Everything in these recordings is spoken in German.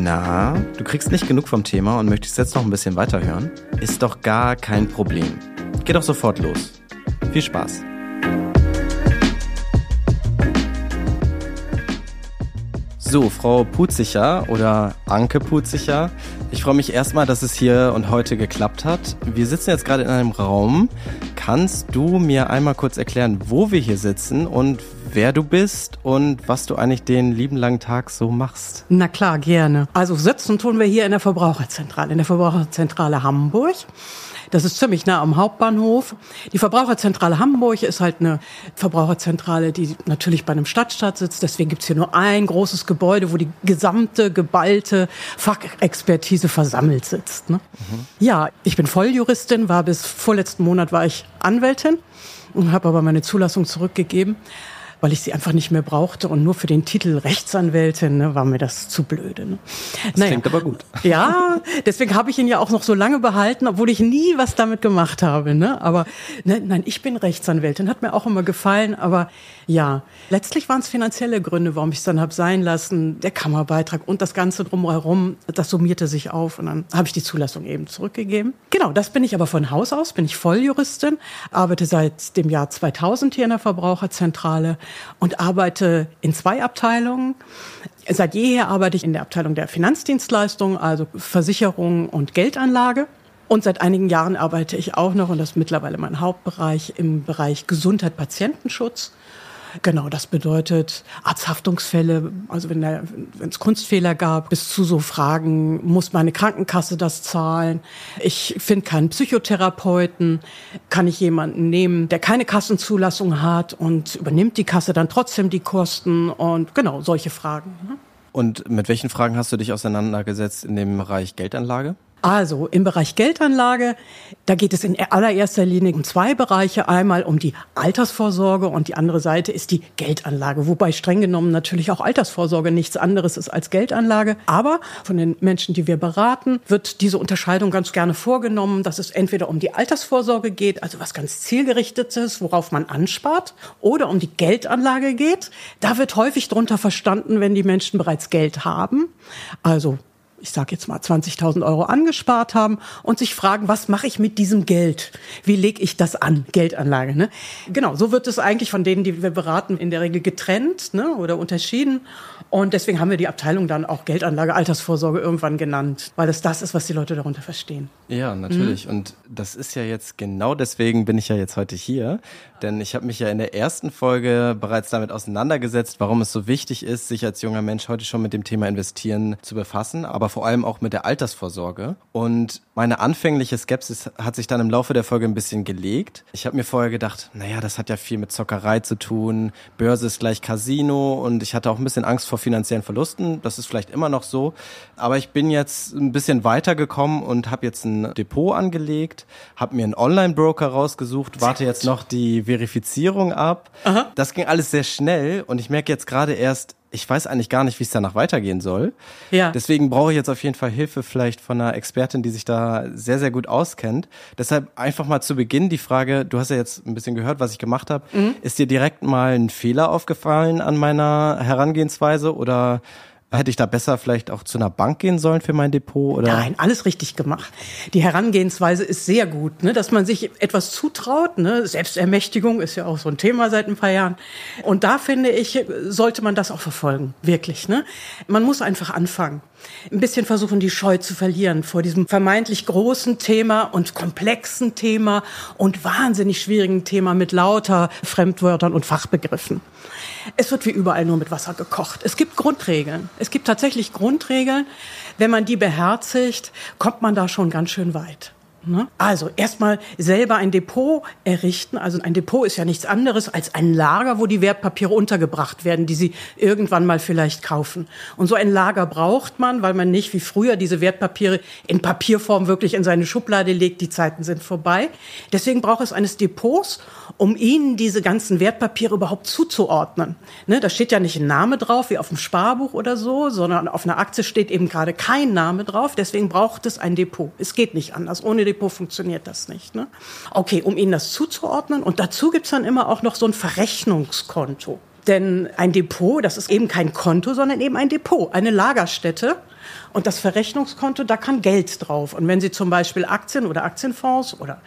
Na, du kriegst nicht genug vom Thema und möchtest jetzt noch ein bisschen weiterhören? Ist doch gar kein Problem. Geh doch sofort los. Viel Spaß. So, Frau Putzicher oder Anke Putzicher, ich freue mich erstmal, dass es hier und heute geklappt hat. Wir sitzen jetzt gerade in einem Raum. Kannst du mir einmal kurz erklären, wo wir hier sitzen und wer du bist und was du eigentlich den lieben langen Tag so machst? Na klar, gerne. Also sitzen tun wir hier in der Verbraucherzentrale, in der Verbraucherzentrale Hamburg. Das ist ziemlich nah am Hauptbahnhof. Die Verbraucherzentrale Hamburg ist halt eine Verbraucherzentrale, die natürlich bei einem Stadtstaat sitzt. Deswegen gibt's hier nur ein großes Gebäude, wo die gesamte geballte Fachexpertise versammelt sitzt. Ne? Mhm. Ja, ich bin Volljuristin, war bis vorletzten Monat war ich Anwältin und habe aber meine Zulassung zurückgegeben weil ich sie einfach nicht mehr brauchte und nur für den Titel Rechtsanwältin ne, war mir das zu blöde. Ne? Das naja. klingt aber gut. Ja, deswegen habe ich ihn ja auch noch so lange behalten, obwohl ich nie was damit gemacht habe. Ne? Aber ne, nein, ich bin Rechtsanwältin, hat mir auch immer gefallen, aber ja, letztlich waren es finanzielle Gründe, warum ich es dann habe sein lassen. Der Kammerbeitrag und das Ganze drumherum, das summierte sich auf und dann habe ich die Zulassung eben zurückgegeben. Genau, das bin ich aber von Haus aus, bin ich Volljuristin, arbeite seit dem Jahr 2000 hier in der Verbraucherzentrale und arbeite in zwei Abteilungen. Seit jeher arbeite ich in der Abteilung der Finanzdienstleistungen, also Versicherung und Geldanlage. Und seit einigen Jahren arbeite ich auch noch, und das ist mittlerweile mein Hauptbereich, im Bereich Gesundheit, Patientenschutz. Genau, das bedeutet Arzthaftungsfälle, also wenn es Kunstfehler gab, bis zu so Fragen, muss meine Krankenkasse das zahlen? Ich finde keinen Psychotherapeuten. Kann ich jemanden nehmen, der keine Kassenzulassung hat und übernimmt die Kasse dann trotzdem die Kosten? Und genau, solche Fragen. Ne? Und mit welchen Fragen hast du dich auseinandergesetzt in dem Bereich Geldanlage? Also im Bereich Geldanlage, da geht es in allererster Linie um zwei Bereiche. Einmal um die Altersvorsorge und die andere Seite ist die Geldanlage. Wobei streng genommen natürlich auch Altersvorsorge nichts anderes ist als Geldanlage. Aber von den Menschen, die wir beraten, wird diese Unterscheidung ganz gerne vorgenommen, dass es entweder um die Altersvorsorge geht, also was ganz zielgerichtetes, worauf man anspart, oder um die Geldanlage geht. Da wird häufig drunter verstanden, wenn die Menschen bereits Geld haben. Also ich sage jetzt mal 20.000 Euro angespart haben und sich fragen, was mache ich mit diesem Geld? Wie lege ich das an? Geldanlage. Ne? Genau, so wird es eigentlich von denen, die wir beraten, in der Regel getrennt ne, oder unterschieden. Und deswegen haben wir die Abteilung dann auch Geldanlage, Altersvorsorge irgendwann genannt, weil es das ist, was die Leute darunter verstehen. Ja, natürlich. Mhm. Und das ist ja jetzt genau deswegen bin ich ja jetzt heute hier, denn ich habe mich ja in der ersten Folge bereits damit auseinandergesetzt, warum es so wichtig ist, sich als junger Mensch heute schon mit dem Thema Investieren zu befassen, aber vor allem auch mit der Altersvorsorge. Und meine anfängliche Skepsis hat sich dann im Laufe der Folge ein bisschen gelegt. Ich habe mir vorher gedacht, naja, das hat ja viel mit Zockerei zu tun, Börse ist gleich Casino und ich hatte auch ein bisschen Angst vor finanziellen Verlusten. Das ist vielleicht immer noch so. Aber ich bin jetzt ein bisschen weitergekommen und habe jetzt ein Depot angelegt, habe mir einen Online-Broker rausgesucht, warte jetzt noch die Verifizierung ab. Aha. Das ging alles sehr schnell und ich merke jetzt gerade erst, ich weiß eigentlich gar nicht, wie es danach weitergehen soll. Ja. Deswegen brauche ich jetzt auf jeden Fall Hilfe vielleicht von einer Expertin, die sich da sehr, sehr gut auskennt. Deshalb einfach mal zu Beginn die Frage, du hast ja jetzt ein bisschen gehört, was ich gemacht habe. Mhm. Ist dir direkt mal ein Fehler aufgefallen an meiner Herangehensweise oder Hätte ich da besser vielleicht auch zu einer Bank gehen sollen für mein Depot? Oder? Nein, alles richtig gemacht. Die Herangehensweise ist sehr gut, ne? dass man sich etwas zutraut. Ne? Selbstermächtigung ist ja auch so ein Thema seit ein paar Jahren. Und da finde ich, sollte man das auch verfolgen, wirklich. Ne? Man muss einfach anfangen. Ein bisschen versuchen, die Scheu zu verlieren vor diesem vermeintlich großen Thema und komplexen Thema und wahnsinnig schwierigen Thema mit lauter Fremdwörtern und Fachbegriffen. Es wird wie überall nur mit Wasser gekocht. Es gibt Grundregeln. Es gibt tatsächlich Grundregeln. Wenn man die beherzigt, kommt man da schon ganz schön weit. Ne? Also erstmal selber ein Depot errichten. Also ein Depot ist ja nichts anderes als ein Lager, wo die Wertpapiere untergebracht werden, die Sie irgendwann mal vielleicht kaufen. Und so ein Lager braucht man, weil man nicht wie früher diese Wertpapiere in Papierform wirklich in seine Schublade legt. Die Zeiten sind vorbei. Deswegen braucht es eines Depots, um Ihnen diese ganzen Wertpapiere überhaupt zuzuordnen. Ne? Da steht ja nicht ein Name drauf, wie auf dem Sparbuch oder so, sondern auf einer Aktie steht eben gerade kein Name drauf. Deswegen braucht es ein Depot. Es geht nicht anders. Ohne Depot funktioniert das nicht. Ne? Okay, um Ihnen das zuzuordnen. Und dazu gibt's dann immer auch noch so ein Verrechnungskonto. Denn ein Depot, das ist eben kein Konto, sondern eben ein Depot, eine Lagerstätte. Und das Verrechnungskonto, da kann Geld drauf. Und wenn Sie zum Beispiel Aktien oder Aktienfonds oder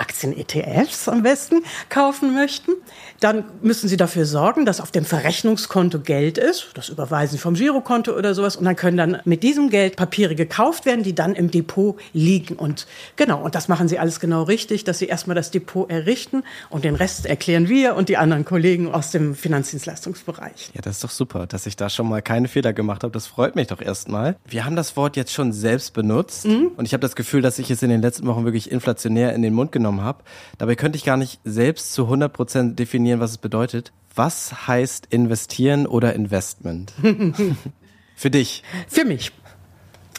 Aktien-ETFs am besten kaufen möchten, dann müssen Sie dafür sorgen, dass auf dem Verrechnungskonto Geld ist. Das überweisen Sie vom Girokonto oder sowas. Und dann können dann mit diesem Geld Papiere gekauft werden, die dann im Depot liegen. Und genau, und das machen Sie alles genau richtig, dass Sie erstmal das Depot errichten und den Rest erklären wir und die anderen Kollegen aus dem Finanzdienstleistungsbereich. Ja, das ist doch super, dass ich da schon mal keine Fehler gemacht habe. Das freut mich doch erstmal. Wir haben das Wort jetzt schon selbst benutzt mhm. und ich habe das Gefühl, dass ich es in den letzten Wochen wirklich inflationär in den Mund genommen mitgenommen habe. Dabei könnte ich gar nicht selbst zu 100 Prozent definieren, was es bedeutet. Was heißt investieren oder Investment? Für dich? Für mich.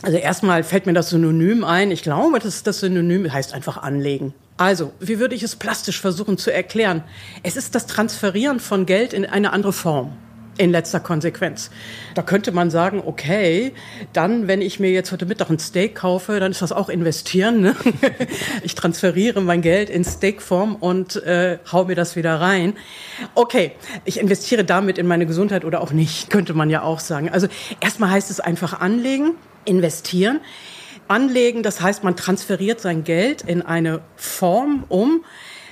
Also erstmal fällt mir das Synonym ein. Ich glaube, dass das Synonym heißt einfach anlegen. Also, wie würde ich es plastisch versuchen zu erklären? Es ist das Transferieren von Geld in eine andere Form in letzter Konsequenz. Da könnte man sagen, okay, dann, wenn ich mir jetzt heute Mittag ein Steak kaufe, dann ist das auch investieren. Ne? Ich transferiere mein Geld in Steakform und äh, hau mir das wieder rein. Okay, ich investiere damit in meine Gesundheit oder auch nicht, könnte man ja auch sagen. Also erstmal heißt es einfach anlegen, investieren. Anlegen, das heißt, man transferiert sein Geld in eine Form um.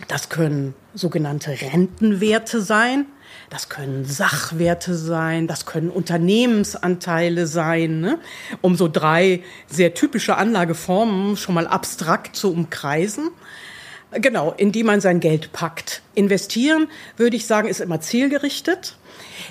Das können sogenannte Rentenwerte sein das können Sachwerte sein, das können Unternehmensanteile sein, ne? um so drei sehr typische Anlageformen schon mal abstrakt zu umkreisen. Genau, in die man sein Geld packt. Investieren, würde ich sagen, ist immer zielgerichtet.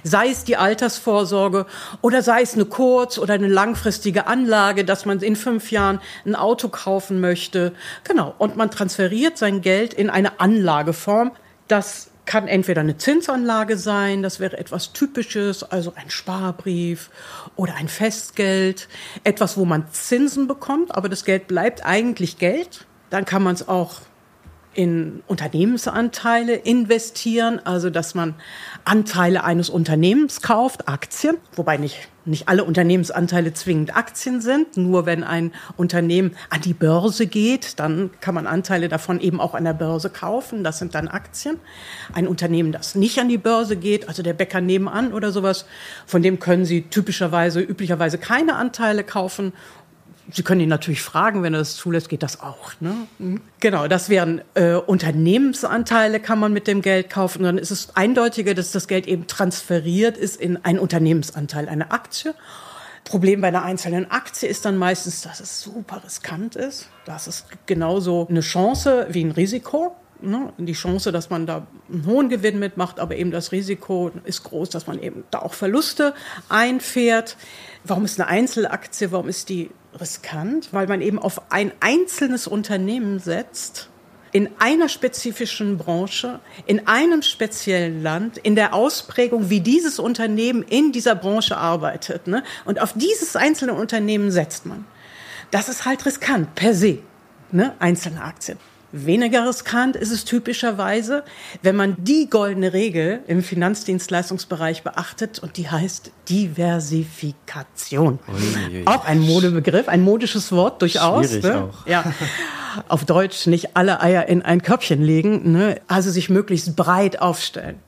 Sei es die Altersvorsorge oder sei es eine kurz- oder eine langfristige Anlage, dass man in fünf Jahren ein Auto kaufen möchte. Genau. Und man transferiert sein Geld in eine Anlageform. Das kann entweder eine Zinsanlage sein, das wäre etwas Typisches, also ein Sparbrief oder ein Festgeld, etwas, wo man Zinsen bekommt, aber das Geld bleibt eigentlich Geld. Dann kann man es auch in Unternehmensanteile investieren, also dass man Anteile eines Unternehmens kauft, Aktien, wobei nicht, nicht alle Unternehmensanteile zwingend Aktien sind. Nur wenn ein Unternehmen an die Börse geht, dann kann man Anteile davon eben auch an der Börse kaufen. Das sind dann Aktien. Ein Unternehmen, das nicht an die Börse geht, also der Bäcker nebenan oder sowas, von dem können Sie typischerweise, üblicherweise keine Anteile kaufen Sie können ihn natürlich fragen, wenn er es zulässt, geht das auch. Ne? Mhm. Genau, das wären äh, Unternehmensanteile, kann man mit dem Geld kaufen. Dann ist es eindeutiger, dass das Geld eben transferiert ist in einen Unternehmensanteil, eine Aktie. Problem bei einer einzelnen Aktie ist dann meistens, dass es super riskant ist. Das ist genauso eine Chance wie ein Risiko. Ne? Die Chance, dass man da einen hohen Gewinn mitmacht, aber eben das Risiko ist groß, dass man eben da auch Verluste einfährt. Warum ist eine Einzelaktie, warum ist die riskant? Weil man eben auf ein einzelnes Unternehmen setzt, in einer spezifischen Branche, in einem speziellen Land, in der Ausprägung, wie dieses Unternehmen in dieser Branche arbeitet. Ne? Und auf dieses einzelne Unternehmen setzt man. Das ist halt riskant per se, ne? einzelne Aktien. Weniger riskant ist es typischerweise, wenn man die goldene Regel im Finanzdienstleistungsbereich beachtet und die heißt Diversifikation. Uiuiui. Auch ein Modebegriff, ein modisches Wort durchaus. Schwierig ne? auch. Ja. Auf Deutsch nicht alle Eier in ein Körbchen legen, ne? also sich möglichst breit aufstellen.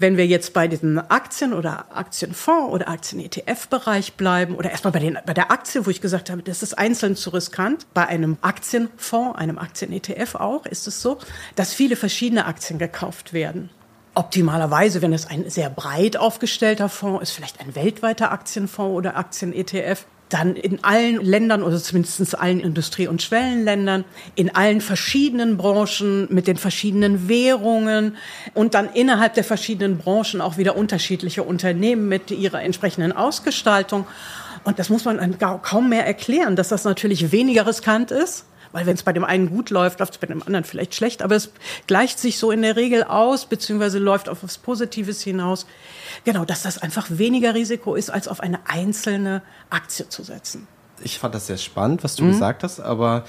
Wenn wir jetzt bei diesem Aktien- oder Aktienfonds- oder Aktien-ETF-Bereich bleiben oder erstmal bei, den, bei der Aktie, wo ich gesagt habe, das ist einzeln zu riskant. Bei einem Aktienfonds, einem Aktien-ETF auch, ist es so, dass viele verschiedene Aktien gekauft werden. Optimalerweise, wenn es ein sehr breit aufgestellter Fonds ist, vielleicht ein weltweiter Aktienfonds oder Aktien-ETF, dann in allen Ländern oder zumindest allen Industrie- und Schwellenländern, in allen verschiedenen Branchen mit den verschiedenen Währungen und dann innerhalb der verschiedenen Branchen auch wieder unterschiedliche Unternehmen mit ihrer entsprechenden Ausgestaltung. Und das muss man kaum mehr erklären, dass das natürlich weniger riskant ist weil wenn es bei dem einen gut läuft, läuft es bei dem anderen vielleicht schlecht. Aber es gleicht sich so in der Regel aus, beziehungsweise läuft auf was Positives hinaus. Genau, dass das einfach weniger Risiko ist, als auf eine einzelne Aktie zu setzen. Ich fand das sehr spannend, was du mhm. gesagt hast, aber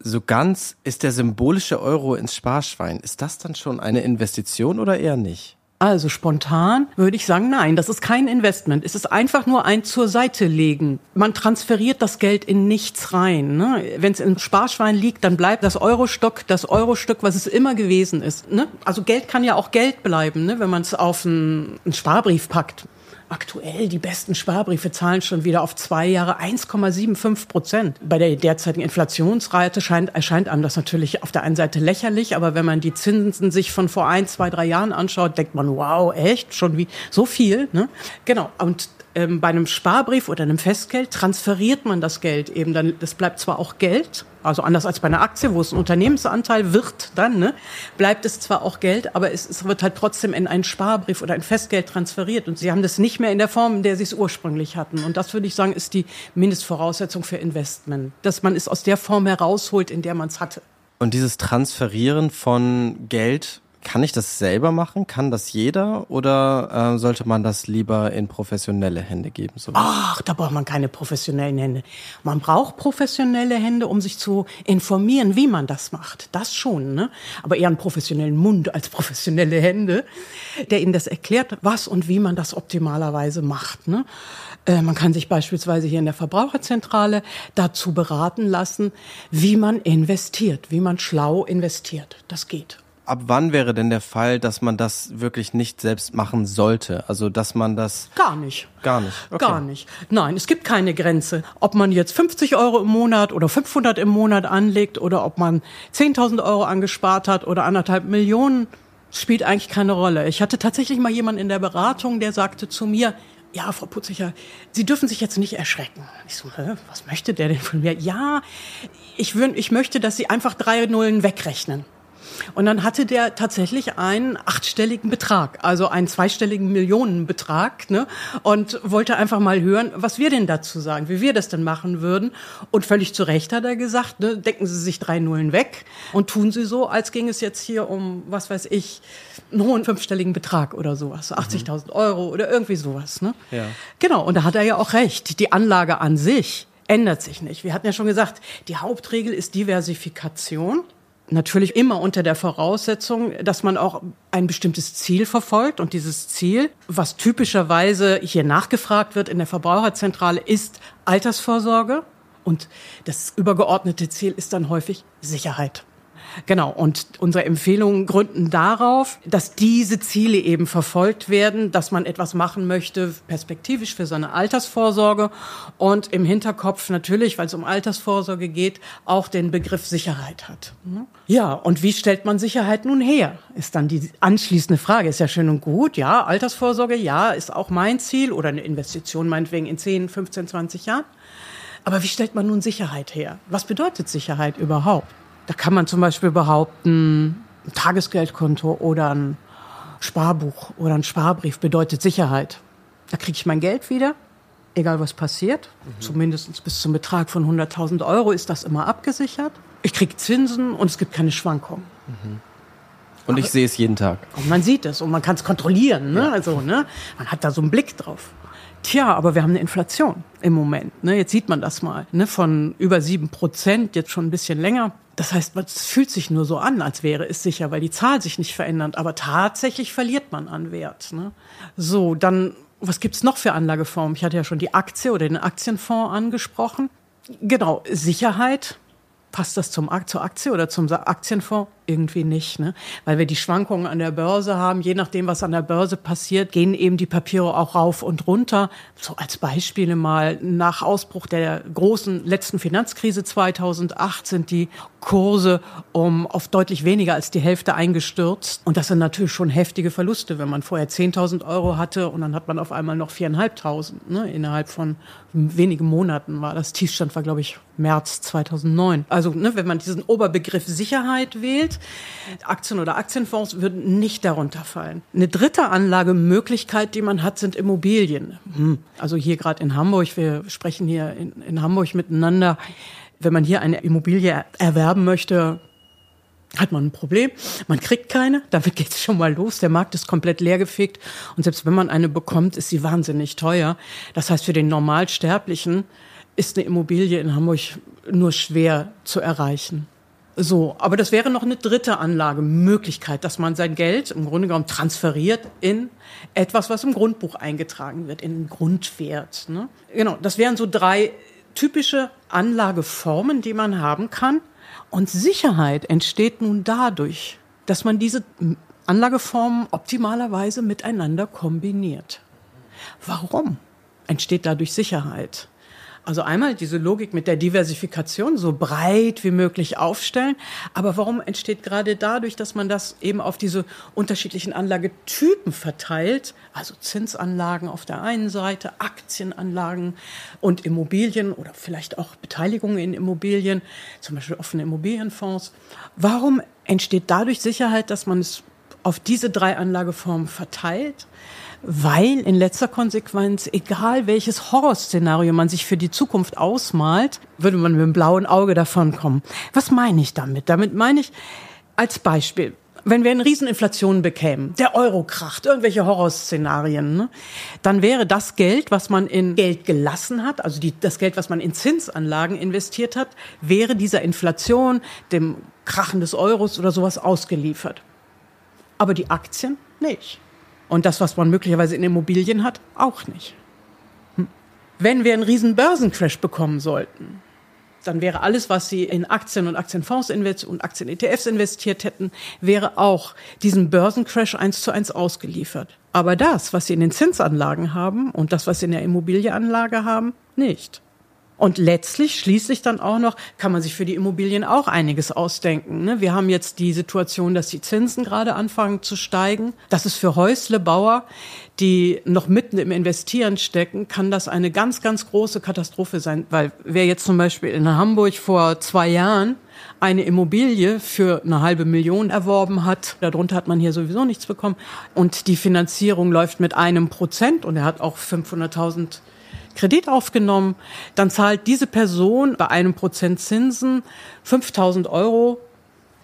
so ganz ist der symbolische Euro ins Sparschwein. Ist das dann schon eine Investition oder eher nicht? Also spontan würde ich sagen, nein, das ist kein Investment. Es ist einfach nur ein zur Seite legen. Man transferiert das Geld in nichts rein. Ne? Wenn es im Sparschwein liegt, dann bleibt das Eurostock das Eurostück, was es immer gewesen ist. Ne? Also Geld kann ja auch Geld bleiben, ne? wenn man es auf einen, einen Sparbrief packt aktuell die besten Sparbriefe zahlen schon wieder auf zwei Jahre 1,75 Prozent. Bei der derzeitigen Inflationsrate scheint, erscheint einem das natürlich auf der einen Seite lächerlich, aber wenn man die Zinsen sich von vor ein, zwei, drei Jahren anschaut, denkt man, wow, echt, schon wie so viel. Ne? Genau. Und ähm, bei einem Sparbrief oder einem Festgeld transferiert man das Geld eben. Dann, das bleibt zwar auch Geld, also anders als bei einer Aktie, wo es ein Unternehmensanteil wird, dann ne, bleibt es zwar auch Geld, aber es, es wird halt trotzdem in einen Sparbrief oder ein Festgeld transferiert. Und sie haben das nicht mehr in der Form, in der sie es ursprünglich hatten. Und das würde ich sagen, ist die Mindestvoraussetzung für Investment, dass man es aus der Form herausholt, in der man es hatte. Und dieses Transferieren von Geld kann ich das selber machen? Kann das jeder? Oder äh, sollte man das lieber in professionelle Hände geben? So Ach, da braucht man keine professionellen Hände. Man braucht professionelle Hände, um sich zu informieren, wie man das macht. Das schon, ne? Aber eher einen professionellen Mund als professionelle Hände, der Ihnen das erklärt, was und wie man das optimalerweise macht. Ne? Äh, man kann sich beispielsweise hier in der Verbraucherzentrale dazu beraten lassen, wie man investiert, wie man schlau investiert. Das geht ab wann wäre denn der Fall, dass man das wirklich nicht selbst machen sollte? Also, dass man das. Gar nicht. Gar nicht. Okay. Gar nicht. Nein, es gibt keine Grenze. Ob man jetzt 50 Euro im Monat oder 500 im Monat anlegt oder ob man 10.000 Euro angespart hat oder anderthalb Millionen, spielt eigentlich keine Rolle. Ich hatte tatsächlich mal jemanden in der Beratung, der sagte zu mir, ja, Frau Putzicher, Sie dürfen sich jetzt nicht erschrecken. Ich so, Hä, was möchte der denn von mir? Ja, ich, würd, ich möchte, dass Sie einfach drei Nullen wegrechnen. Und dann hatte der tatsächlich einen achtstelligen Betrag, also einen zweistelligen Millionenbetrag, ne? Und wollte einfach mal hören, was wir denn dazu sagen, wie wir das denn machen würden. Und völlig zu Recht hat er gesagt, ne, decken Sie sich drei Nullen weg und tun Sie so, als ging es jetzt hier um, was weiß ich, einen hohen fünfstelligen Betrag oder sowas, 80.000 mhm. Euro oder irgendwie sowas, ne? Ja. Genau. Und da hat er ja auch recht. Die Anlage an sich ändert sich nicht. Wir hatten ja schon gesagt, die Hauptregel ist Diversifikation. Natürlich immer unter der Voraussetzung, dass man auch ein bestimmtes Ziel verfolgt. Und dieses Ziel, was typischerweise hier nachgefragt wird in der Verbraucherzentrale, ist Altersvorsorge. Und das übergeordnete Ziel ist dann häufig Sicherheit. Genau. Und unsere Empfehlungen gründen darauf, dass diese Ziele eben verfolgt werden, dass man etwas machen möchte, perspektivisch für seine Altersvorsorge und im Hinterkopf natürlich, weil es um Altersvorsorge geht, auch den Begriff Sicherheit hat. Ja, und wie stellt man Sicherheit nun her? Ist dann die anschließende Frage. Ist ja schön und gut. Ja, Altersvorsorge, ja, ist auch mein Ziel oder eine Investition meinetwegen in 10, 15, 20 Jahren. Aber wie stellt man nun Sicherheit her? Was bedeutet Sicherheit überhaupt? Da kann man zum Beispiel behaupten, ein Tagesgeldkonto oder ein Sparbuch oder ein Sparbrief bedeutet Sicherheit. Da kriege ich mein Geld wieder, egal was passiert. Mhm. Zumindest bis zum Betrag von 100.000 Euro ist das immer abgesichert. Ich kriege Zinsen und es gibt keine Schwankungen. Mhm. Und ich sehe es jeden Tag. Und man sieht es und man kann es kontrollieren. Ne? Ja. Also, ne? Man hat da so einen Blick drauf. Tja, aber wir haben eine Inflation im Moment. Ne? Jetzt sieht man das mal. Ne? Von über sieben Prozent, jetzt schon ein bisschen länger. Das heißt, es fühlt sich nur so an, als wäre es sicher, weil die Zahl sich nicht verändert. Aber tatsächlich verliert man an Wert. Ne? So, dann, was gibt's noch für Anlageformen? Ich hatte ja schon die Aktie oder den Aktienfonds angesprochen. Genau, Sicherheit. Passt das zum, zur Aktie oder zum Aktienfonds? Irgendwie nicht, ne? weil wir die Schwankungen an der Börse haben. Je nachdem, was an der Börse passiert, gehen eben die Papiere auch rauf und runter. So als Beispiele mal, nach Ausbruch der großen letzten Finanzkrise 2008 sind die Kurse um auf deutlich weniger als die Hälfte eingestürzt. Und das sind natürlich schon heftige Verluste, wenn man vorher 10.000 Euro hatte und dann hat man auf einmal noch 4.500. Ne? Innerhalb von wenigen Monaten war das Tiefstand, war glaube ich März 2009. Also ne, wenn man diesen Oberbegriff Sicherheit wählt, Aktien oder Aktienfonds würden nicht darunter fallen. Eine dritte Anlagemöglichkeit, die man hat, sind Immobilien. Hm. Also hier gerade in Hamburg, wir sprechen hier in, in Hamburg miteinander. Wenn man hier eine Immobilie erwerben möchte, hat man ein Problem. Man kriegt keine, damit geht es schon mal los. Der Markt ist komplett leergefegt und selbst wenn man eine bekommt, ist sie wahnsinnig teuer. Das heißt, für den Normalsterblichen ist eine Immobilie in Hamburg nur schwer zu erreichen. So, aber das wäre noch eine dritte Anlagemöglichkeit, dass man sein Geld im Grunde genommen transferiert in etwas, was im Grundbuch eingetragen wird, in den Grundwert. Ne? Genau, das wären so drei typische Anlageformen, die man haben kann. Und Sicherheit entsteht nun dadurch, dass man diese Anlageformen optimalerweise miteinander kombiniert. Warum entsteht dadurch Sicherheit? Also einmal diese Logik mit der Diversifikation so breit wie möglich aufstellen. Aber warum entsteht gerade dadurch, dass man das eben auf diese unterschiedlichen Anlagetypen verteilt? Also Zinsanlagen auf der einen Seite, Aktienanlagen und Immobilien oder vielleicht auch Beteiligungen in Immobilien, zum Beispiel offene Immobilienfonds. Warum entsteht dadurch Sicherheit, dass man es auf diese drei Anlageformen verteilt? Weil in letzter Konsequenz, egal welches Horrorszenario man sich für die Zukunft ausmalt, würde man mit dem blauen Auge davonkommen. Was meine ich damit? Damit meine ich als Beispiel, wenn wir eine Rieseninflation bekämen, der Euro kracht, irgendwelche Horrorszenarien, ne, dann wäre das Geld, was man in Geld gelassen hat, also die, das Geld, was man in Zinsanlagen investiert hat, wäre dieser Inflation, dem Krachen des Euros oder sowas ausgeliefert. Aber die Aktien nicht. Und das, was man möglicherweise in Immobilien hat, auch nicht. Hm. Wenn wir einen riesen Börsencrash bekommen sollten, dann wäre alles, was Sie in Aktien und Aktienfonds und Aktien-ETFs investiert hätten, wäre auch diesem Börsencrash eins zu eins ausgeliefert. Aber das, was Sie in den Zinsanlagen haben und das, was Sie in der Immobilienanlage haben, nicht. Und letztlich, schließlich dann auch noch, kann man sich für die Immobilien auch einiges ausdenken. Ne? Wir haben jetzt die Situation, dass die Zinsen gerade anfangen zu steigen. Das ist für Häuslebauer, die noch mitten im Investieren stecken, kann das eine ganz, ganz große Katastrophe sein. Weil wer jetzt zum Beispiel in Hamburg vor zwei Jahren eine Immobilie für eine halbe Million erworben hat. Darunter hat man hier sowieso nichts bekommen. Und die Finanzierung läuft mit einem Prozent und er hat auch 500.000 Kredit aufgenommen, dann zahlt diese Person bei einem Prozent Zinsen 5000 Euro,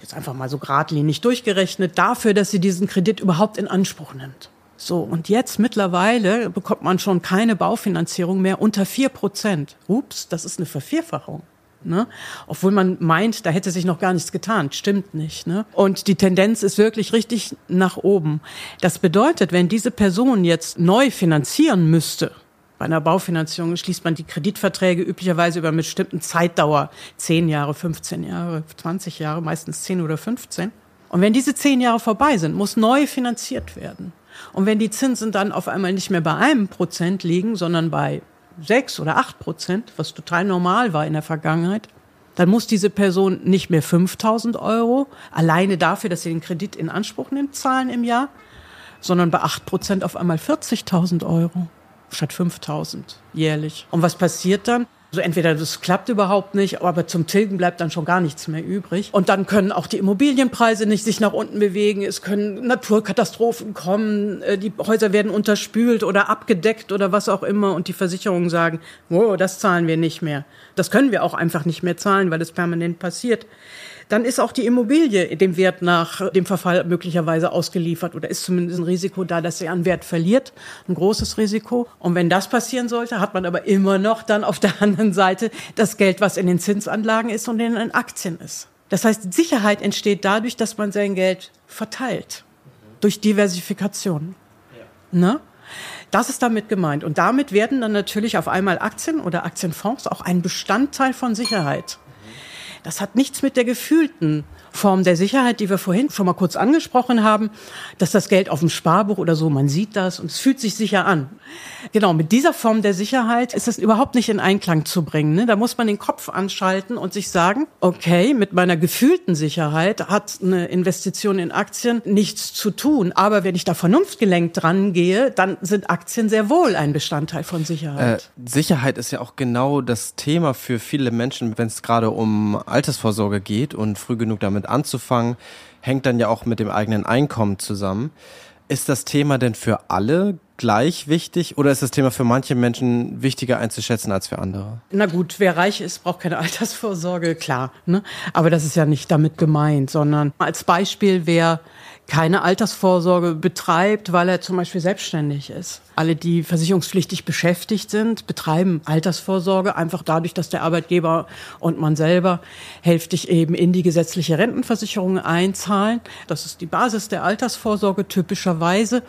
jetzt einfach mal so geradlinig durchgerechnet, dafür, dass sie diesen Kredit überhaupt in Anspruch nimmt. So, und jetzt mittlerweile bekommt man schon keine Baufinanzierung mehr unter vier Prozent. Ups, das ist eine Vervierfachung. Ne? Obwohl man meint, da hätte sich noch gar nichts getan. Stimmt nicht. Ne? Und die Tendenz ist wirklich richtig nach oben. Das bedeutet, wenn diese Person jetzt neu finanzieren müsste, bei einer Baufinanzierung schließt man die Kreditverträge üblicherweise über eine bestimmte Zeitdauer. Zehn Jahre, 15 Jahre, 20 Jahre, meistens 10 oder 15. Und wenn diese zehn Jahre vorbei sind, muss neu finanziert werden. Und wenn die Zinsen dann auf einmal nicht mehr bei einem Prozent liegen, sondern bei sechs oder acht Prozent, was total normal war in der Vergangenheit, dann muss diese Person nicht mehr 5000 Euro alleine dafür, dass sie den Kredit in Anspruch nimmt, zahlen im Jahr, sondern bei acht Prozent auf einmal 40.000 Euro statt 5000 jährlich. Und was passiert dann? Also entweder das klappt überhaupt nicht, aber zum Tilgen bleibt dann schon gar nichts mehr übrig. Und dann können auch die Immobilienpreise nicht sich nach unten bewegen. Es können Naturkatastrophen kommen. Äh, die Häuser werden unterspült oder abgedeckt oder was auch immer. Und die Versicherungen sagen, wow, das zahlen wir nicht mehr. Das können wir auch einfach nicht mehr zahlen, weil das permanent passiert dann ist auch die Immobilie dem Wert nach dem Verfall möglicherweise ausgeliefert oder ist zumindest ein Risiko da, dass sie an Wert verliert. Ein großes Risiko. Und wenn das passieren sollte, hat man aber immer noch dann auf der anderen Seite das Geld, was in den Zinsanlagen ist und in den Aktien ist. Das heißt, Sicherheit entsteht dadurch, dass man sein Geld verteilt. Durch Diversifikation. Ja. Ne? Das ist damit gemeint. Und damit werden dann natürlich auf einmal Aktien oder Aktienfonds auch ein Bestandteil von Sicherheit. Das hat nichts mit der gefühlten Form der Sicherheit, die wir vorhin schon mal kurz angesprochen haben, dass das Geld auf dem Sparbuch oder so, man sieht das und es fühlt sich sicher an. Genau, mit dieser Form der Sicherheit ist es überhaupt nicht in Einklang zu bringen. Ne? Da muss man den Kopf anschalten und sich sagen, okay, mit meiner gefühlten Sicherheit hat eine Investition in Aktien nichts zu tun. Aber wenn ich da vernunftgelenkt dran gehe, dann sind Aktien sehr wohl ein Bestandteil von Sicherheit. Äh, Sicherheit ist ja auch genau das Thema für viele Menschen, wenn es gerade um Altersvorsorge geht und früh genug damit anzufangen, hängt dann ja auch mit dem eigenen Einkommen zusammen. Ist das Thema denn für alle gleich wichtig oder ist das Thema für manche Menschen wichtiger einzuschätzen als für andere? Na gut, wer reich ist, braucht keine Altersvorsorge, klar. Ne? Aber das ist ja nicht damit gemeint, sondern als Beispiel, wer keine Altersvorsorge betreibt, weil er zum Beispiel selbstständig ist. Alle, die versicherungspflichtig beschäftigt sind, betreiben Altersvorsorge einfach dadurch, dass der Arbeitgeber und man selber hälftig eben in die gesetzliche Rentenversicherung einzahlen. Das ist die Basis der Altersvorsorge typischerweise.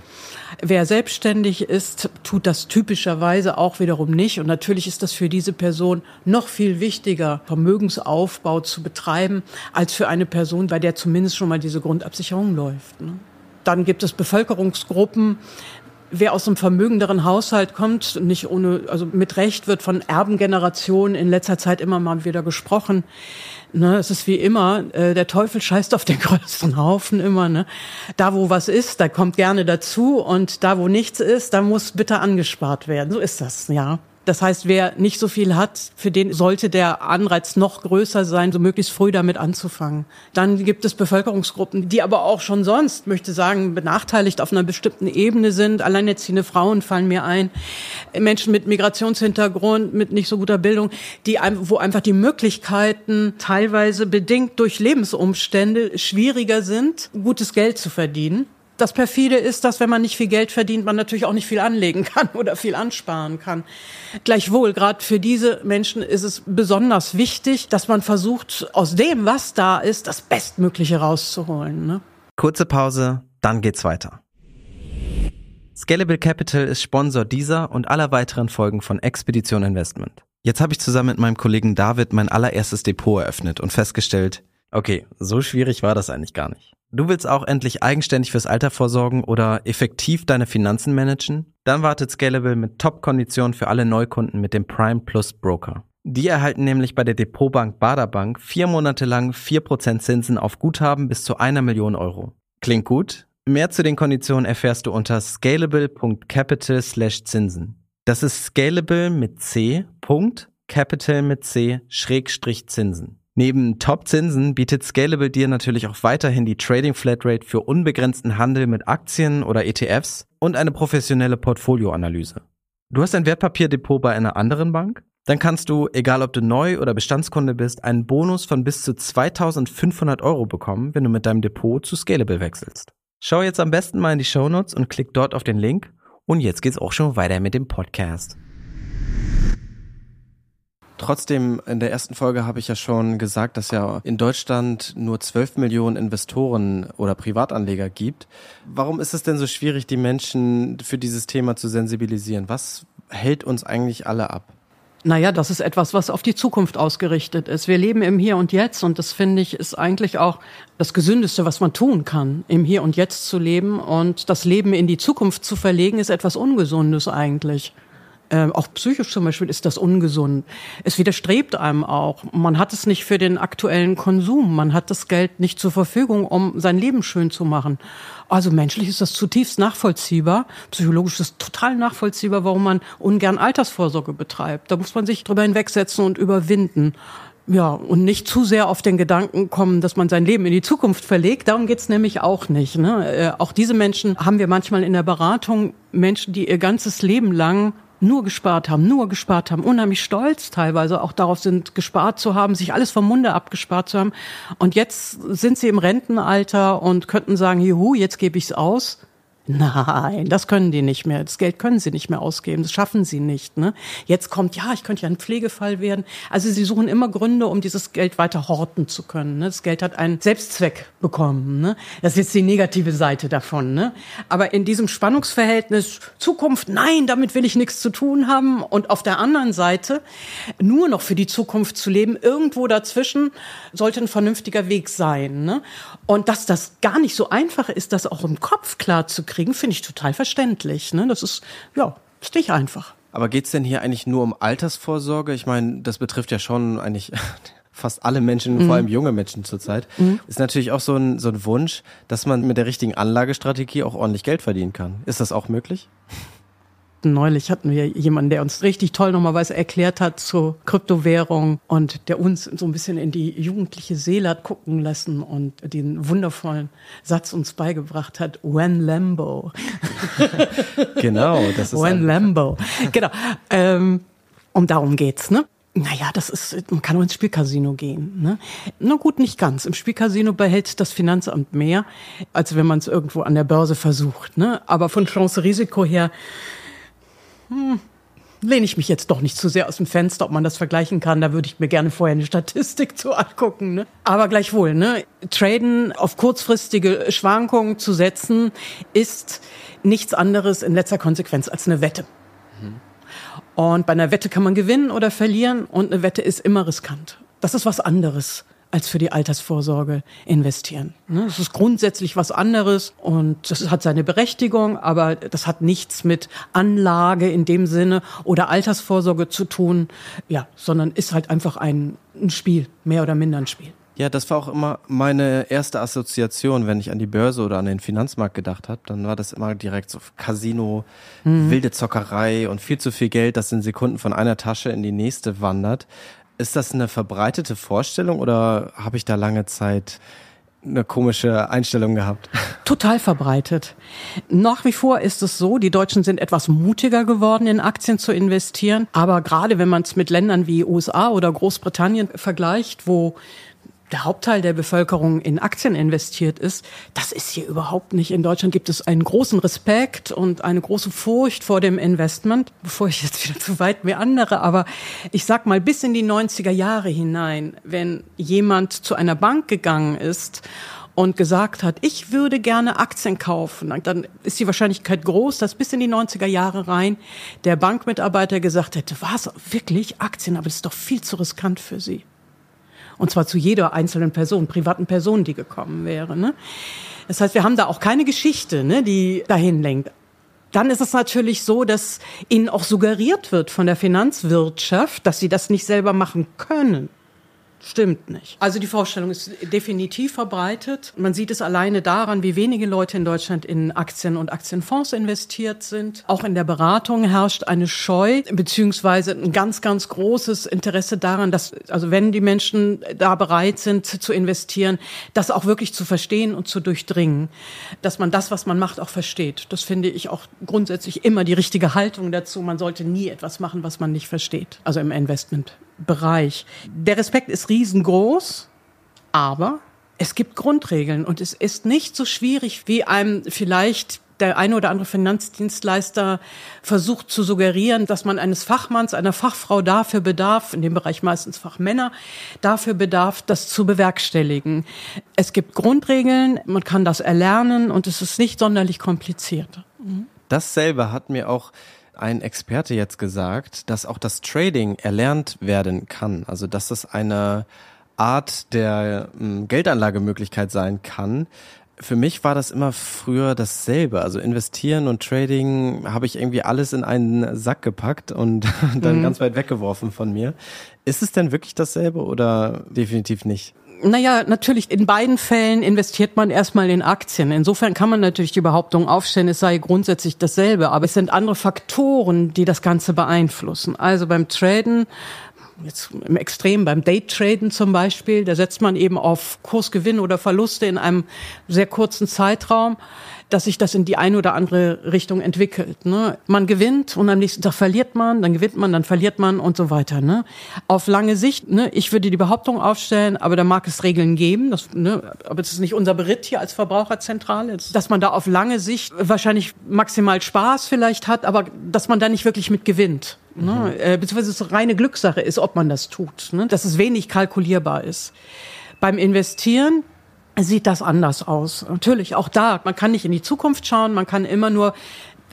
Wer selbstständig ist, tut das typischerweise auch wiederum nicht. Und natürlich ist das für diese Person noch viel wichtiger, Vermögensaufbau zu betreiben, als für eine Person, bei der zumindest schon mal diese Grundabsicherung läuft. Ne? Dann gibt es Bevölkerungsgruppen, wer aus einem vermögenderen Haushalt kommt, nicht ohne, also mit Recht wird von Erbengenerationen in letzter Zeit immer mal wieder gesprochen. Ne, es ist wie immer, äh, der Teufel scheißt auf den größten Haufen immer. Ne? Da, wo was ist, da kommt gerne dazu und da, wo nichts ist, da muss bitte angespart werden. So ist das, ja. Das heißt, wer nicht so viel hat, für den sollte der Anreiz noch größer sein, so möglichst früh damit anzufangen. Dann gibt es Bevölkerungsgruppen, die aber auch schon sonst, möchte sagen, benachteiligt auf einer bestimmten Ebene sind. Alleinerziehende Frauen fallen mir ein. Menschen mit Migrationshintergrund, mit nicht so guter Bildung, die, wo einfach die Möglichkeiten teilweise bedingt durch Lebensumstände schwieriger sind, gutes Geld zu verdienen. Das perfide ist, dass wenn man nicht viel Geld verdient, man natürlich auch nicht viel anlegen kann oder viel ansparen kann. Gleichwohl, gerade für diese Menschen ist es besonders wichtig, dass man versucht, aus dem, was da ist, das Bestmögliche rauszuholen. Ne? Kurze Pause, dann geht's weiter. Scalable Capital ist Sponsor dieser und aller weiteren Folgen von Expedition Investment. Jetzt habe ich zusammen mit meinem Kollegen David mein allererstes Depot eröffnet und festgestellt, okay, so schwierig war das eigentlich gar nicht. Du willst auch endlich eigenständig fürs Alter vorsorgen oder effektiv deine Finanzen managen? Dann wartet Scalable mit Top-Konditionen für alle Neukunden mit dem Prime Plus Broker. Die erhalten nämlich bei der Depotbank Baderbank vier Monate lang vier Prozent Zinsen auf Guthaben bis zu einer Million Euro. Klingt gut? Mehr zu den Konditionen erfährst du unter scalable.capital slash Zinsen. Das ist scalable mit C. Capital mit C Schrägstrich Zinsen. Neben Top-Zinsen bietet Scalable dir natürlich auch weiterhin die Trading Flatrate für unbegrenzten Handel mit Aktien oder ETFs und eine professionelle Portfolioanalyse. Du hast ein Wertpapierdepot bei einer anderen Bank? Dann kannst du, egal ob du neu oder Bestandskunde bist, einen Bonus von bis zu 2500 Euro bekommen, wenn du mit deinem Depot zu Scalable wechselst. Schau jetzt am besten mal in die Shownotes und klick dort auf den Link. Und jetzt geht's auch schon weiter mit dem Podcast. Trotzdem, in der ersten Folge habe ich ja schon gesagt, dass ja in Deutschland nur 12 Millionen Investoren oder Privatanleger gibt. Warum ist es denn so schwierig, die Menschen für dieses Thema zu sensibilisieren? Was hält uns eigentlich alle ab? Naja, das ist etwas, was auf die Zukunft ausgerichtet ist. Wir leben im Hier und Jetzt und das finde ich ist eigentlich auch das Gesündeste, was man tun kann, im Hier und Jetzt zu leben und das Leben in die Zukunft zu verlegen, ist etwas Ungesundes eigentlich. Ähm, auch psychisch zum Beispiel ist das ungesund. Es widerstrebt einem auch. Man hat es nicht für den aktuellen Konsum. Man hat das Geld nicht zur Verfügung, um sein Leben schön zu machen. Also menschlich ist das zutiefst nachvollziehbar. Psychologisch ist es total nachvollziehbar, warum man ungern Altersvorsorge betreibt. Da muss man sich drüber hinwegsetzen und überwinden. Ja, und nicht zu sehr auf den Gedanken kommen, dass man sein Leben in die Zukunft verlegt. Darum geht's nämlich auch nicht. Ne? Äh, auch diese Menschen haben wir manchmal in der Beratung, Menschen, die ihr ganzes Leben lang nur gespart haben, nur gespart haben, unheimlich stolz teilweise auch darauf sind, gespart zu haben, sich alles vom Munde abgespart zu haben. Und jetzt sind sie im Rentenalter und könnten sagen, juhu, jetzt gebe ich's aus. Nein, das können die nicht mehr. Das Geld können sie nicht mehr ausgeben. Das schaffen sie nicht. Ne? Jetzt kommt, ja, ich könnte ja ein Pflegefall werden. Also sie suchen immer Gründe, um dieses Geld weiter horten zu können. Ne? Das Geld hat einen Selbstzweck bekommen. Ne? Das ist jetzt die negative Seite davon. Ne? Aber in diesem Spannungsverhältnis Zukunft, nein, damit will ich nichts zu tun haben. Und auf der anderen Seite nur noch für die Zukunft zu leben, irgendwo dazwischen sollte ein vernünftiger Weg sein. Ne? Und dass das gar nicht so einfach ist, das auch im Kopf klar zu kriegen, kriegen, finde ich total verständlich. Ne? Das ist, ja, ist nicht einfach. Aber geht es denn hier eigentlich nur um Altersvorsorge? Ich meine, das betrifft ja schon eigentlich fast alle Menschen, mhm. vor allem junge Menschen zurzeit. Mhm. Ist natürlich auch so ein, so ein Wunsch, dass man mit der richtigen Anlagestrategie auch ordentlich Geld verdienen kann. Ist das auch möglich? Neulich hatten wir jemanden, der uns richtig toll nochmal was erklärt hat zur Kryptowährung und der uns so ein bisschen in die jugendliche Seele hat gucken lassen und den wundervollen Satz uns beigebracht hat, when Lambo. genau, das ist When Lambo. Genau. Ähm, um darum geht's, ne? Naja, das ist, man kann auch ins Spielcasino gehen. Ne? Na gut, nicht ganz. Im Spielcasino behält das Finanzamt mehr, als wenn man es irgendwo an der Börse versucht. Ne? Aber von Chance-Risiko her hm, lehne ich mich jetzt doch nicht zu sehr aus dem Fenster, ob man das vergleichen kann. Da würde ich mir gerne vorher eine Statistik zu angucken. Ne? Aber gleichwohl, ne? Traden auf kurzfristige Schwankungen zu setzen, ist nichts anderes in letzter Konsequenz als eine Wette. Und bei einer Wette kann man gewinnen oder verlieren und eine Wette ist immer riskant. Das ist was anderes als für die Altersvorsorge investieren. Ne? Das ist grundsätzlich was anderes und das hat seine Berechtigung, aber das hat nichts mit Anlage in dem Sinne oder Altersvorsorge zu tun, ja, sondern ist halt einfach ein, ein Spiel, mehr oder minder ein Spiel. Ja, das war auch immer meine erste Assoziation, wenn ich an die Börse oder an den Finanzmarkt gedacht habe. Dann war das immer direkt so Casino, mhm. wilde Zockerei und viel zu viel Geld, das in Sekunden von einer Tasche in die nächste wandert. Ist das eine verbreitete Vorstellung oder habe ich da lange Zeit eine komische Einstellung gehabt? Total verbreitet. Nach wie vor ist es so, die Deutschen sind etwas mutiger geworden, in Aktien zu investieren. Aber gerade wenn man es mit Ländern wie USA oder Großbritannien vergleicht, wo der Hauptteil der Bevölkerung in Aktien investiert ist, das ist hier überhaupt nicht. In Deutschland gibt es einen großen Respekt und eine große Furcht vor dem Investment, bevor ich jetzt wieder zu weit mir andere, aber ich sag mal bis in die 90er Jahre hinein, wenn jemand zu einer Bank gegangen ist und gesagt hat, ich würde gerne Aktien kaufen, dann ist die Wahrscheinlichkeit groß, dass bis in die 90er Jahre rein der Bankmitarbeiter gesagt hätte, was, wirklich Aktien, aber das ist doch viel zu riskant für Sie. Und zwar zu jeder einzelnen Person, privaten Person, die gekommen wäre. Ne? Das heißt, wir haben da auch keine Geschichte, ne, die dahin lenkt. Dann ist es natürlich so, dass ihnen auch suggeriert wird von der Finanzwirtschaft, dass sie das nicht selber machen können. Stimmt nicht. Also die Vorstellung ist definitiv verbreitet. Man sieht es alleine daran, wie wenige Leute in Deutschland in Aktien und Aktienfonds investiert sind. Auch in der Beratung herrscht eine Scheu beziehungsweise ein ganz, ganz großes Interesse daran, dass, also wenn die Menschen da bereit sind zu investieren, das auch wirklich zu verstehen und zu durchdringen, dass man das, was man macht, auch versteht. Das finde ich auch grundsätzlich immer die richtige Haltung dazu. Man sollte nie etwas machen, was man nicht versteht. Also im Investment. Bereich. Der Respekt ist riesengroß, aber es gibt Grundregeln und es ist nicht so schwierig, wie einem vielleicht der eine oder andere Finanzdienstleister versucht zu suggerieren, dass man eines Fachmanns, einer Fachfrau dafür bedarf, in dem Bereich meistens Fachmänner, dafür bedarf, das zu bewerkstelligen. Es gibt Grundregeln, man kann das erlernen und es ist nicht sonderlich kompliziert. Dasselbe hat mir auch ein Experte jetzt gesagt, dass auch das Trading erlernt werden kann. Also dass das eine Art der ähm, Geldanlagemöglichkeit sein kann. Für mich war das immer früher dasselbe. Also investieren und Trading habe ich irgendwie alles in einen Sack gepackt und dann mhm. ganz weit weggeworfen von mir. Ist es denn wirklich dasselbe oder definitiv nicht? Naja, natürlich, in beiden Fällen investiert man erstmal in Aktien. Insofern kann man natürlich die Behauptung aufstellen, es sei grundsätzlich dasselbe. Aber es sind andere Faktoren, die das Ganze beeinflussen. Also beim Traden jetzt im Extrem beim Daytraden zum Beispiel, da setzt man eben auf Kursgewinn oder Verluste in einem sehr kurzen Zeitraum dass sich das in die eine oder andere Richtung entwickelt. Ne? Man gewinnt und am nächsten Tag verliert man, dann gewinnt man, dann verliert man und so weiter. Ne? Auf lange Sicht, ne, ich würde die Behauptung aufstellen, aber da mag es Regeln geben, das, ne, aber das ist nicht unser Beritt hier als Verbraucherzentrale, dass man da auf lange Sicht wahrscheinlich maximal Spaß vielleicht hat, aber dass man da nicht wirklich mit gewinnt. Ne? Mhm. Äh, beziehungsweise es reine Glückssache ist, ob man das tut. Ne? Dass es wenig kalkulierbar ist. Beim Investieren sieht das anders aus. Natürlich, auch da, man kann nicht in die Zukunft schauen, man kann immer nur,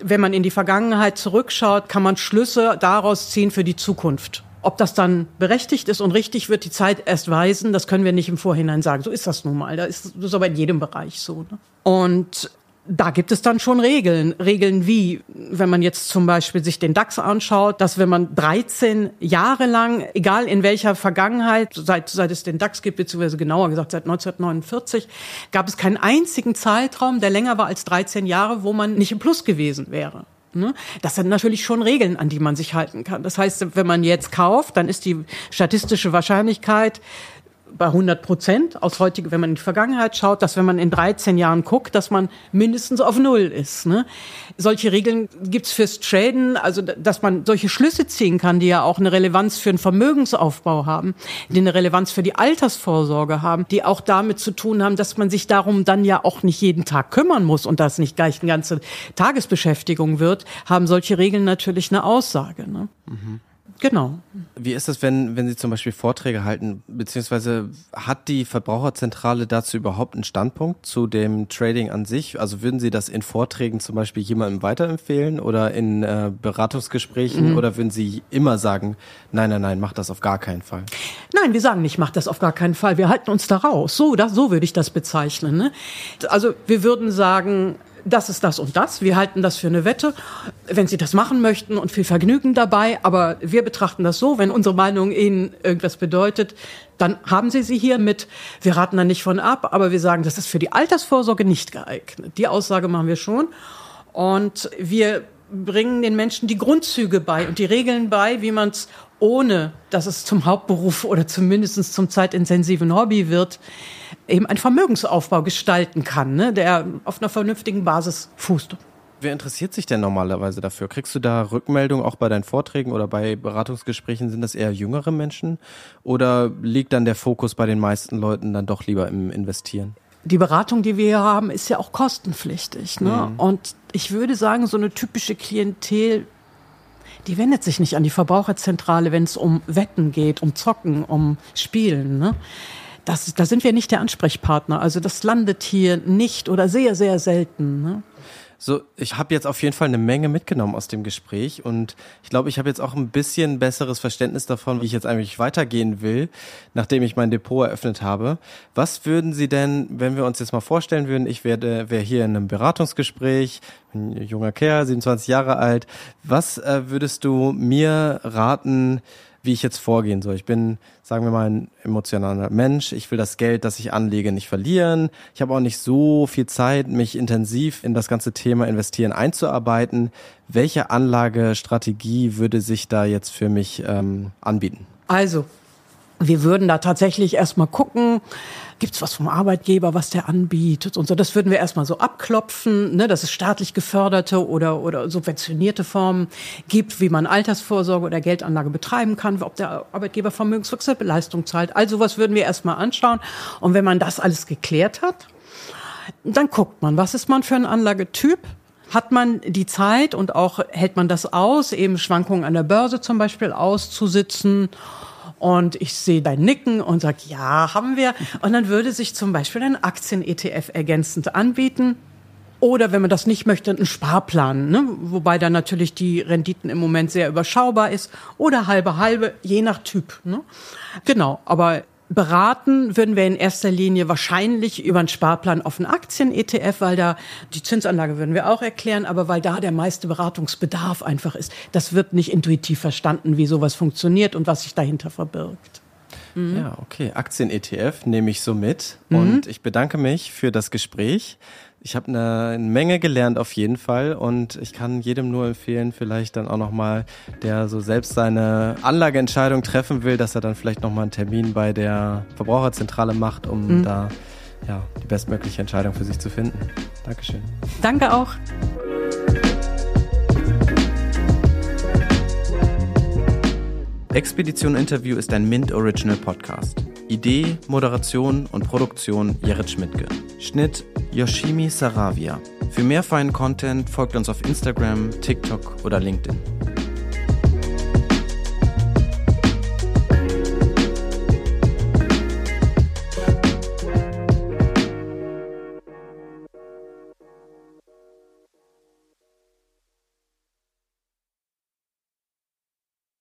wenn man in die Vergangenheit zurückschaut, kann man Schlüsse daraus ziehen für die Zukunft. Ob das dann berechtigt ist und richtig wird die Zeit erst weisen, das können wir nicht im Vorhinein sagen. So ist das nun mal. Das ist, das ist aber in jedem Bereich so. Ne? Und da gibt es dann schon Regeln. Regeln wie, wenn man jetzt zum Beispiel sich den DAX anschaut, dass wenn man 13 Jahre lang, egal in welcher Vergangenheit, seit, seit es den DAX gibt, beziehungsweise genauer gesagt seit 1949, gab es keinen einzigen Zeitraum, der länger war als 13 Jahre, wo man nicht im Plus gewesen wäre. Ne? Das sind natürlich schon Regeln, an die man sich halten kann. Das heißt, wenn man jetzt kauft, dann ist die statistische Wahrscheinlichkeit bei 100 Prozent aus heutiger, wenn man in die Vergangenheit schaut, dass wenn man in 13 Jahren guckt, dass man mindestens auf Null ist. Ne? Solche Regeln gibt's fürs Traden, also dass man solche Schlüsse ziehen kann, die ja auch eine Relevanz für den Vermögensaufbau haben, die eine Relevanz für die Altersvorsorge haben, die auch damit zu tun haben, dass man sich darum dann ja auch nicht jeden Tag kümmern muss und das nicht gleich eine ganze Tagesbeschäftigung wird, haben solche Regeln natürlich eine Aussage. Ne? Mhm. Genau. Wie ist das, wenn, wenn Sie zum Beispiel Vorträge halten, beziehungsweise hat die Verbraucherzentrale dazu überhaupt einen Standpunkt zu dem Trading an sich? Also würden Sie das in Vorträgen zum Beispiel jemandem weiterempfehlen oder in äh, Beratungsgesprächen mhm. oder würden Sie immer sagen, nein, nein, nein, mach das auf gar keinen Fall? Nein, wir sagen nicht, mach das auf gar keinen Fall. Wir halten uns da raus. So, das, so würde ich das bezeichnen. Ne? Also wir würden sagen, das ist das und das. Wir halten das für eine Wette, wenn Sie das machen möchten und viel Vergnügen dabei. Aber wir betrachten das so, wenn unsere Meinung Ihnen irgendwas bedeutet, dann haben Sie sie hier mit. Wir raten da nicht von ab, aber wir sagen, das ist für die Altersvorsorge nicht geeignet. Die Aussage machen wir schon. Und wir bringen den Menschen die Grundzüge bei und die Regeln bei, wie man es ohne, dass es zum Hauptberuf oder zumindest zum zeitintensiven Hobby wird, eben einen Vermögensaufbau gestalten kann, ne, der auf einer vernünftigen Basis fußt. Wer interessiert sich denn normalerweise dafür? Kriegst du da Rückmeldungen auch bei deinen Vorträgen oder bei Beratungsgesprächen? Sind das eher jüngere Menschen? Oder liegt dann der Fokus bei den meisten Leuten dann doch lieber im Investieren? Die Beratung, die wir hier haben, ist ja auch kostenpflichtig. Ne? Mhm. Und ich würde sagen, so eine typische Klientel, die wendet sich nicht an die Verbraucherzentrale, wenn es um Wetten geht, um Zocken, um Spielen. Ne? das, da sind wir nicht der Ansprechpartner. Also das landet hier nicht oder sehr, sehr selten. Ne? So, ich habe jetzt auf jeden Fall eine Menge mitgenommen aus dem Gespräch und ich glaube, ich habe jetzt auch ein bisschen besseres Verständnis davon, wie ich jetzt eigentlich weitergehen will, nachdem ich mein Depot eröffnet habe. Was würden Sie denn, wenn wir uns jetzt mal vorstellen würden, ich werde wäre hier in einem Beratungsgespräch, ein junger Kerl, 27 Jahre alt, was äh, würdest du mir raten, wie ich jetzt vorgehen soll. Ich bin, sagen wir mal, ein emotionaler Mensch. Ich will das Geld, das ich anlege, nicht verlieren. Ich habe auch nicht so viel Zeit, mich intensiv in das ganze Thema investieren einzuarbeiten. Welche Anlagestrategie würde sich da jetzt für mich ähm, anbieten? Also, wir würden da tatsächlich erstmal gucken, gibt's was vom Arbeitgeber, was der anbietet und so. Das würden wir erstmal so abklopfen, ne, dass es staatlich geförderte oder, oder subventionierte Formen gibt, wie man Altersvorsorge oder Geldanlage betreiben kann, ob der Arbeitgeber vermögenswirksame Leistung zahlt. Also was würden wir erstmal anschauen. Und wenn man das alles geklärt hat, dann guckt man, was ist man für ein Anlagetyp? Hat man die Zeit und auch hält man das aus, eben Schwankungen an der Börse zum Beispiel auszusitzen? Und ich sehe dein Nicken und sage, ja, haben wir. Und dann würde sich zum Beispiel ein Aktien-ETF ergänzend anbieten. Oder wenn man das nicht möchte, ein Sparplan, ne? wobei dann natürlich die Renditen im Moment sehr überschaubar ist. Oder halbe halbe, je nach Typ. Ne? Genau, aber Beraten würden wir in erster Linie wahrscheinlich über einen Sparplan auf einen Aktien-ETF, weil da die Zinsanlage würden wir auch erklären, aber weil da der meiste Beratungsbedarf einfach ist. Das wird nicht intuitiv verstanden, wie sowas funktioniert und was sich dahinter verbirgt. Mhm. Ja, okay. Aktien-ETF nehme ich so mit mhm. und ich bedanke mich für das Gespräch. Ich habe eine Menge gelernt auf jeden Fall und ich kann jedem nur empfehlen, vielleicht dann auch nochmal, der so selbst seine Anlageentscheidung treffen will, dass er dann vielleicht nochmal einen Termin bei der Verbraucherzentrale macht, um mhm. da ja, die bestmögliche Entscheidung für sich zu finden. Dankeschön. Danke auch. Expedition Interview ist ein Mint Original Podcast. Idee, Moderation und Produktion Jerit Schmidtke. Schnitt Yoshimi Saravia. Für mehr feinen Content folgt uns auf Instagram, TikTok oder LinkedIn.